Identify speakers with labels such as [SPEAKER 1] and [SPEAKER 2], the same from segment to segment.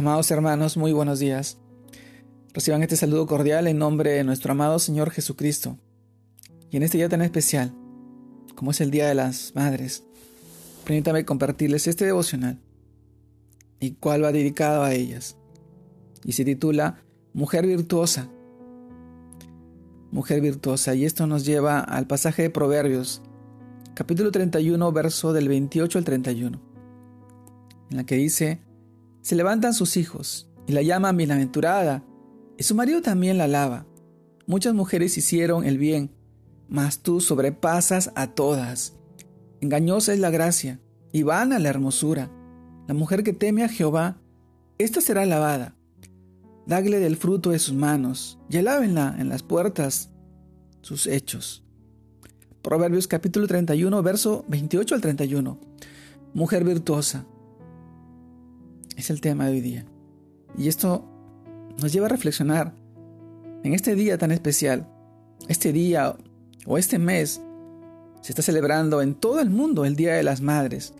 [SPEAKER 1] Amados hermanos, muy buenos días. Reciban este saludo cordial en nombre de nuestro amado Señor Jesucristo. Y en este día tan especial, como es el Día de las Madres, permítame compartirles este devocional, y cual va dedicado a ellas. Y se titula Mujer Virtuosa. Mujer Virtuosa. Y esto nos lleva al pasaje de Proverbios, capítulo 31, verso del 28 al 31, en la que dice, se levantan sus hijos y la llaman bienaventurada, y su marido también la alaba. Muchas mujeres hicieron el bien, mas tú sobrepasas a todas. Engañosa es la gracia, y vana la hermosura. La mujer que teme a Jehová, ésta será alabada. Dagle del fruto de sus manos, y alábenla en las puertas sus hechos. Proverbios capítulo 31, verso 28 al 31. Mujer virtuosa, es el tema de hoy día. Y esto nos lleva a reflexionar en este día tan especial, este día o este mes, se está celebrando en todo el mundo el Día de las Madres.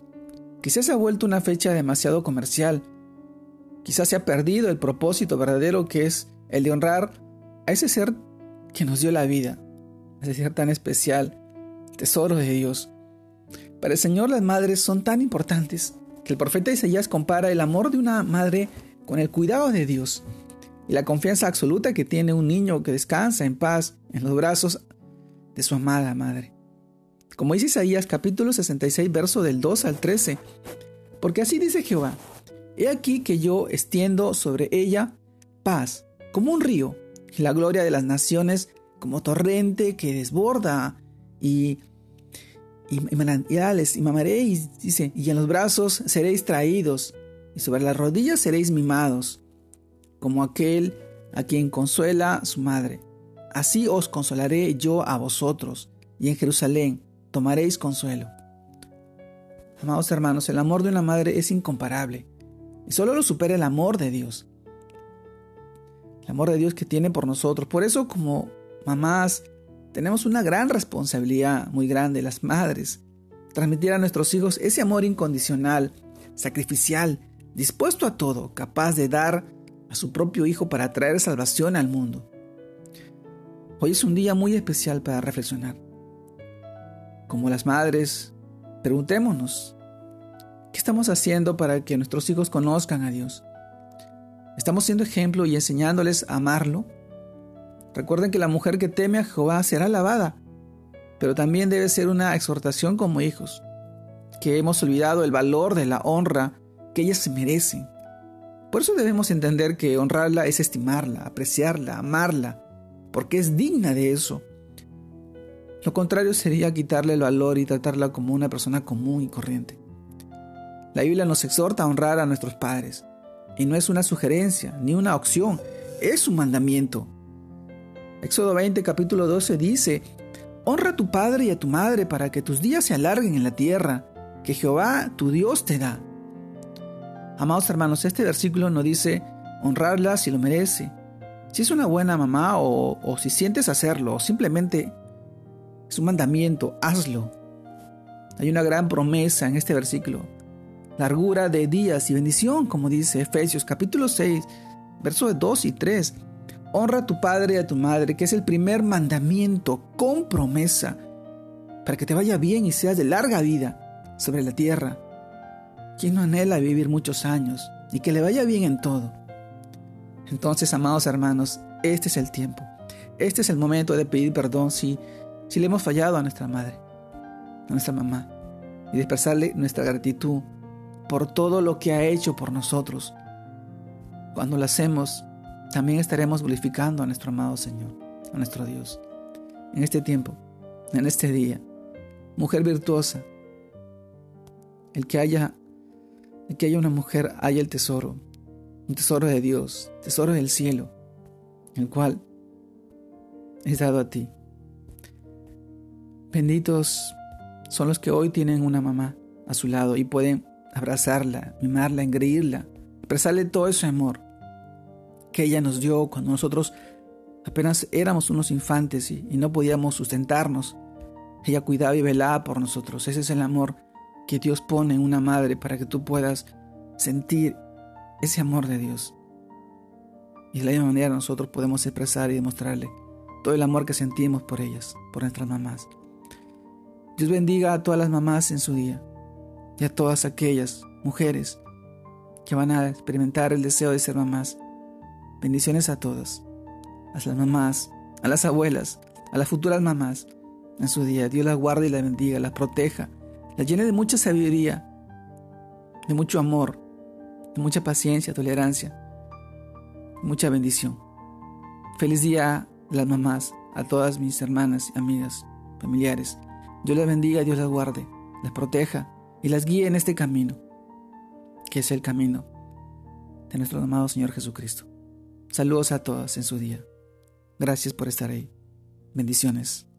[SPEAKER 1] Quizás se ha vuelto una fecha demasiado comercial. Quizás se ha perdido el propósito verdadero que es el de honrar a ese ser que nos dio la vida, ese ser tan especial, tesoro de Dios. Para el Señor las madres son tan importantes el profeta Isaías compara el amor de una madre con el cuidado de Dios y la confianza absoluta que tiene un niño que descansa en paz en los brazos de su amada madre. Como dice Isaías capítulo 66 verso del 2 al 13, porque así dice Jehová, he aquí que yo extiendo sobre ella paz como un río y la gloria de las naciones como torrente que desborda y y y mamaréis, dice, y en los brazos seréis traídos, y sobre las rodillas seréis mimados, como aquel a quien consuela su madre. Así os consolaré yo a vosotros, y en Jerusalén tomaréis consuelo. Amados hermanos, el amor de una madre es incomparable, y solo lo supera el amor de Dios. El amor de Dios que tiene por nosotros. Por eso como mamás, tenemos una gran responsabilidad, muy grande, las madres, transmitir a nuestros hijos ese amor incondicional, sacrificial, dispuesto a todo, capaz de dar a su propio hijo para traer salvación al mundo. Hoy es un día muy especial para reflexionar. Como las madres, preguntémonos, ¿qué estamos haciendo para que nuestros hijos conozcan a Dios? ¿Estamos siendo ejemplo y enseñándoles a amarlo? Recuerden que la mujer que teme a Jehová será alabada, pero también debe ser una exhortación como hijos, que hemos olvidado el valor de la honra que ellas se merecen. Por eso debemos entender que honrarla es estimarla, apreciarla, amarla, porque es digna de eso. Lo contrario sería quitarle el valor y tratarla como una persona común y corriente. La Biblia nos exhorta a honrar a nuestros padres, y no es una sugerencia ni una opción, es un mandamiento. Éxodo 20, capítulo 12 dice, Honra a tu padre y a tu madre para que tus días se alarguen en la tierra, que Jehová tu Dios te da. Amados hermanos, este versículo no dice honrarla si lo merece. Si es una buena mamá o, si sientes hacerlo, o simplemente es un mandamiento, hazlo. Hay una gran promesa en este versículo. Largura de días y bendición, como dice Efesios capítulo 6, versos 2 y 3. Honra a tu padre y a tu madre, que es el primer mandamiento con promesa, para que te vaya bien y seas de larga vida sobre la tierra. ¿Quién no anhela vivir muchos años y que le vaya bien en todo? Entonces, amados hermanos, este es el tiempo. Este es el momento de pedir perdón si, si le hemos fallado a nuestra madre, a nuestra mamá, y expresarle nuestra gratitud por todo lo que ha hecho por nosotros. Cuando lo hacemos, también estaremos glorificando a nuestro amado Señor, a nuestro Dios. En este tiempo, en este día, mujer virtuosa, el que haya, el que haya una mujer, haya el tesoro, un tesoro de Dios, tesoro del cielo, el cual es dado a ti. Benditos son los que hoy tienen una mamá a su lado y pueden abrazarla, mimarla, engreírla, expresarle todo ese amor que ella nos dio cuando nosotros apenas éramos unos infantes y, no podíamos sustentarnos. Ella cuidaba y velaba por nosotros. Ese es el amor que Dios pone en una madre para que tú puedas sentir ese amor de Dios. Y de la misma manera nosotros podemos expresar y demostrarle todo el amor que sentimos por ellas, por nuestras mamás. Dios bendiga a todas las mamás en su día y a todas aquellas mujeres que van a experimentar el deseo de ser mamás. Bendiciones a todas, a las mamás, a las abuelas, a las futuras mamás en su día. Dios las guarde y las bendiga, las proteja, las llene de mucha sabiduría, de mucho amor, de mucha paciencia, tolerancia, mucha bendición. Feliz día a las mamás, a todas mis hermanas, amigas, familiares. Dios las bendiga, Dios las guarde, las proteja y las guíe en este camino, que es el camino de nuestro amado Señor Jesucristo. Saludos a todas en su día. Gracias por estar ahí. Bendiciones.